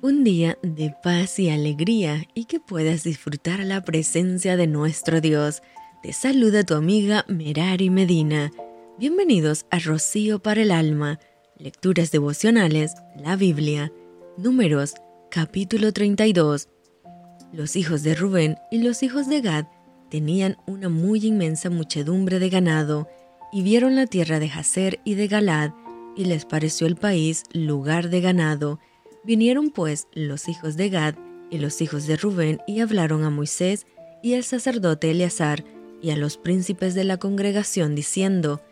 un día de paz y alegría y que puedas disfrutar la presencia de nuestro Dios. Te saluda tu amiga Merari Medina. Bienvenidos a Rocío para el Alma, Lecturas Devocionales, la Biblia, Números, capítulo 32. Los hijos de Rubén y los hijos de Gad tenían una muy inmensa muchedumbre de ganado, y vieron la tierra de Jazer y de Galad, y les pareció el país lugar de ganado, Vinieron pues los hijos de Gad y los hijos de Rubén y hablaron a Moisés y al sacerdote Eleazar y a los príncipes de la congregación diciendo,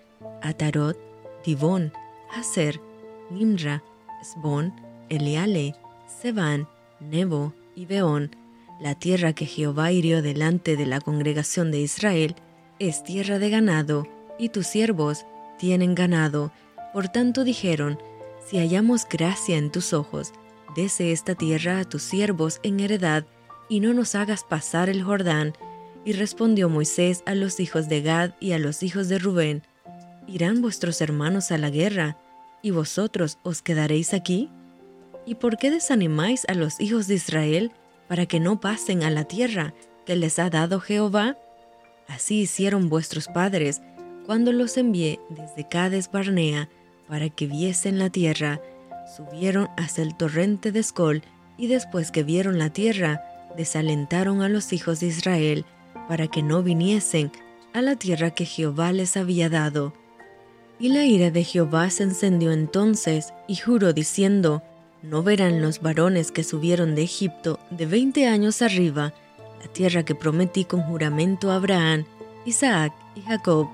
Atarot, Dibón, Hazer, Nimra, Esbón, Eliale, Sebán, Nebo y Beón, la tierra que Jehová hirió delante de la congregación de Israel, es tierra de ganado, y tus siervos tienen ganado. Por tanto dijeron, si hallamos gracia en tus ojos, dese esta tierra a tus siervos en heredad, y no nos hagas pasar el Jordán. Y respondió Moisés a los hijos de Gad y a los hijos de Rubén, ¿Irán vuestros hermanos a la guerra, y vosotros os quedaréis aquí? ¿Y por qué desanimáis a los hijos de Israel para que no pasen a la tierra que les ha dado Jehová? Así hicieron vuestros padres cuando los envié desde Cades Barnea para que viesen la tierra, subieron hasta el torrente de Escol, y después que vieron la tierra, desalentaron a los hijos de Israel, para que no viniesen a la tierra que Jehová les había dado. Y la ira de Jehová se encendió entonces, y juró diciendo, No verán los varones que subieron de Egipto de veinte años arriba, la tierra que prometí con juramento a Abraham, Isaac y Jacob,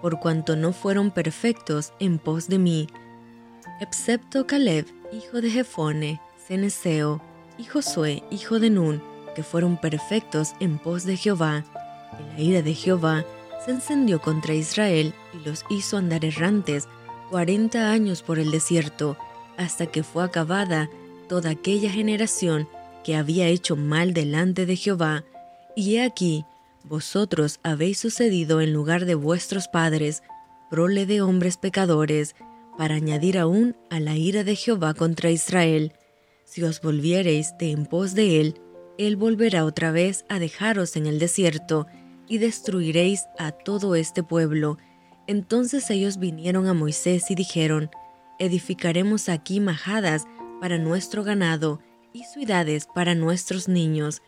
por cuanto no fueron perfectos en pos de mí, excepto Caleb, hijo de Jefone, Ceneseo, y Josué, hijo de Nun, que fueron perfectos en pos de Jehová. Y la ira de Jehová se encendió contra Israel y los hizo andar errantes cuarenta años por el desierto, hasta que fue acabada toda aquella generación que había hecho mal delante de Jehová. Y he aquí, vosotros habéis sucedido en lugar de vuestros padres, prole de hombres pecadores, para añadir aún a la ira de Jehová contra Israel. Si os volviereis de en pos de él, él volverá otra vez a dejaros en el desierto, y destruiréis a todo este pueblo. Entonces ellos vinieron a Moisés y dijeron, Edificaremos aquí majadas para nuestro ganado y ciudades para nuestros niños,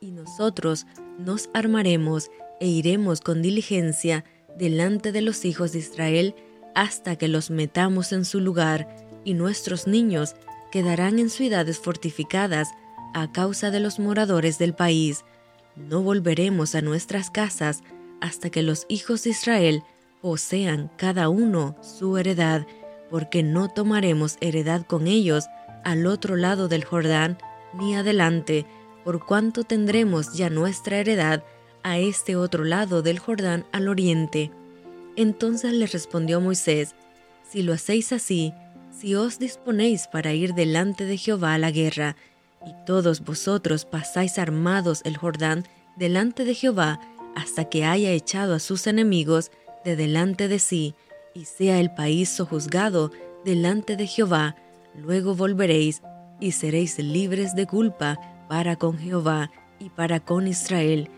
y nosotros nos armaremos e iremos con diligencia delante de los hijos de Israel hasta que los metamos en su lugar, y nuestros niños quedarán en ciudades fortificadas a causa de los moradores del país. No volveremos a nuestras casas hasta que los hijos de Israel posean cada uno su heredad, porque no tomaremos heredad con ellos al otro lado del Jordán, ni adelante, por cuanto tendremos ya nuestra heredad a este otro lado del Jordán al oriente. Entonces le respondió Moisés, Si lo hacéis así, si os disponéis para ir delante de Jehová a la guerra, y todos vosotros pasáis armados el Jordán delante de Jehová, hasta que haya echado a sus enemigos de delante de sí, y sea el país sojuzgado delante de Jehová, luego volveréis y seréis libres de culpa para con Jehová y para con Israel,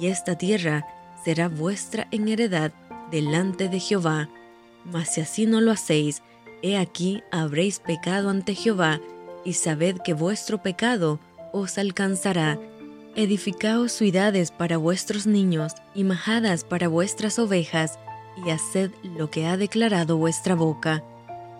y esta tierra será vuestra en heredad delante de Jehová. Mas si así no lo hacéis, he aquí habréis pecado ante Jehová, y sabed que vuestro pecado os alcanzará. Edificaos ciudades para vuestros niños y majadas para vuestras ovejas, y haced lo que ha declarado vuestra boca.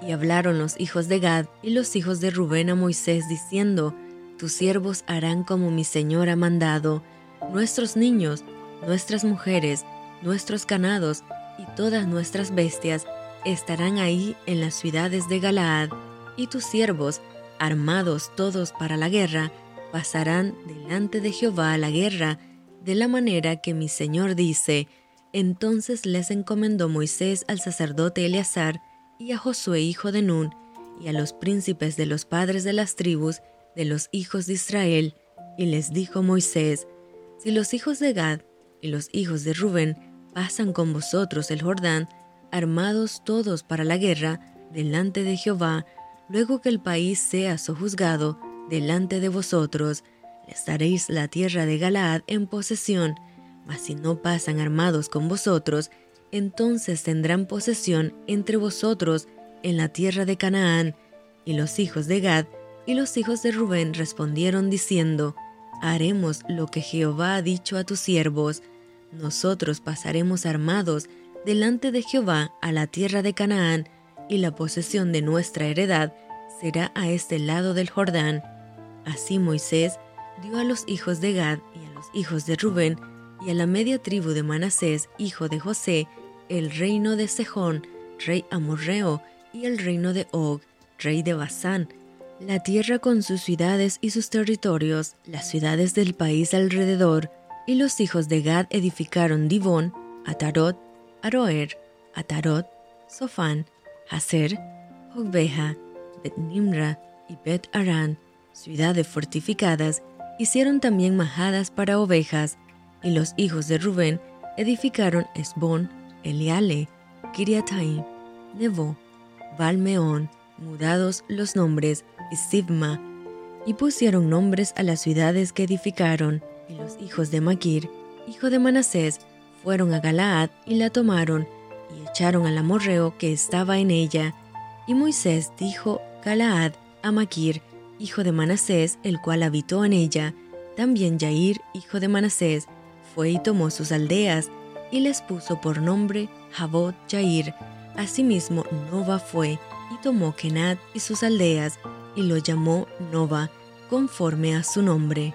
Y hablaron los hijos de Gad y los hijos de Rubén a Moisés, diciendo, Tus siervos harán como mi Señor ha mandado, nuestros niños, nuestras mujeres, nuestros ganados y todas nuestras bestias estarán ahí en las ciudades de Galaad, y tus siervos, armados todos para la guerra, pasarán delante de Jehová a la guerra, de la manera que mi Señor dice. Entonces les encomendó Moisés al sacerdote Eleazar y a Josué hijo de Nun, y a los príncipes de los padres de las tribus de los hijos de Israel, y les dijo Moisés, Si los hijos de Gad y los hijos de Rubén pasan con vosotros el Jordán, armados todos para la guerra, delante de Jehová, luego que el país sea sojuzgado, delante de vosotros, les daréis la tierra de Galaad en posesión, mas si no pasan armados con vosotros, entonces tendrán posesión entre vosotros en la tierra de Canaán. Y los hijos de Gad y los hijos de Rubén respondieron diciendo, Haremos lo que Jehová ha dicho a tus siervos, nosotros pasaremos armados delante de Jehová a la tierra de Canaán, y la posesión de nuestra heredad será a este lado del Jordán. Así Moisés dio a los hijos de Gad y a los hijos de Rubén y a la media tribu de Manasés, hijo de José, el reino de Sejón, rey amorreo, y el reino de Og, rey de Basán, la tierra con sus ciudades y sus territorios, las ciudades del país alrededor, y los hijos de Gad edificaron Dibón, Atarot, Aroer, Atarot, Sofán, Hazer, Jogbeja, Bet-Nimra y Bet-Arán, ciudades fortificadas, hicieron también majadas para ovejas, y los hijos de Rubén edificaron Esbón, Eliale, Kiriataim, Nebo, Valmeón, mudados los nombres, y Sibma, y pusieron nombres a las ciudades que edificaron, y los hijos de Maquir, hijo de Manasés, fueron a Galaad y la tomaron, y echaron al amorreo que estaba en ella. Y Moisés dijo Galaad a Maquir, hijo de Manasés, el cual habitó en ella. También Jair, hijo de Manasés, fue y tomó sus aldeas, y les puso por nombre Jabot Jair. Asimismo, Nova fue y tomó Kenat y sus aldeas, y lo llamó Nova, conforme a su nombre.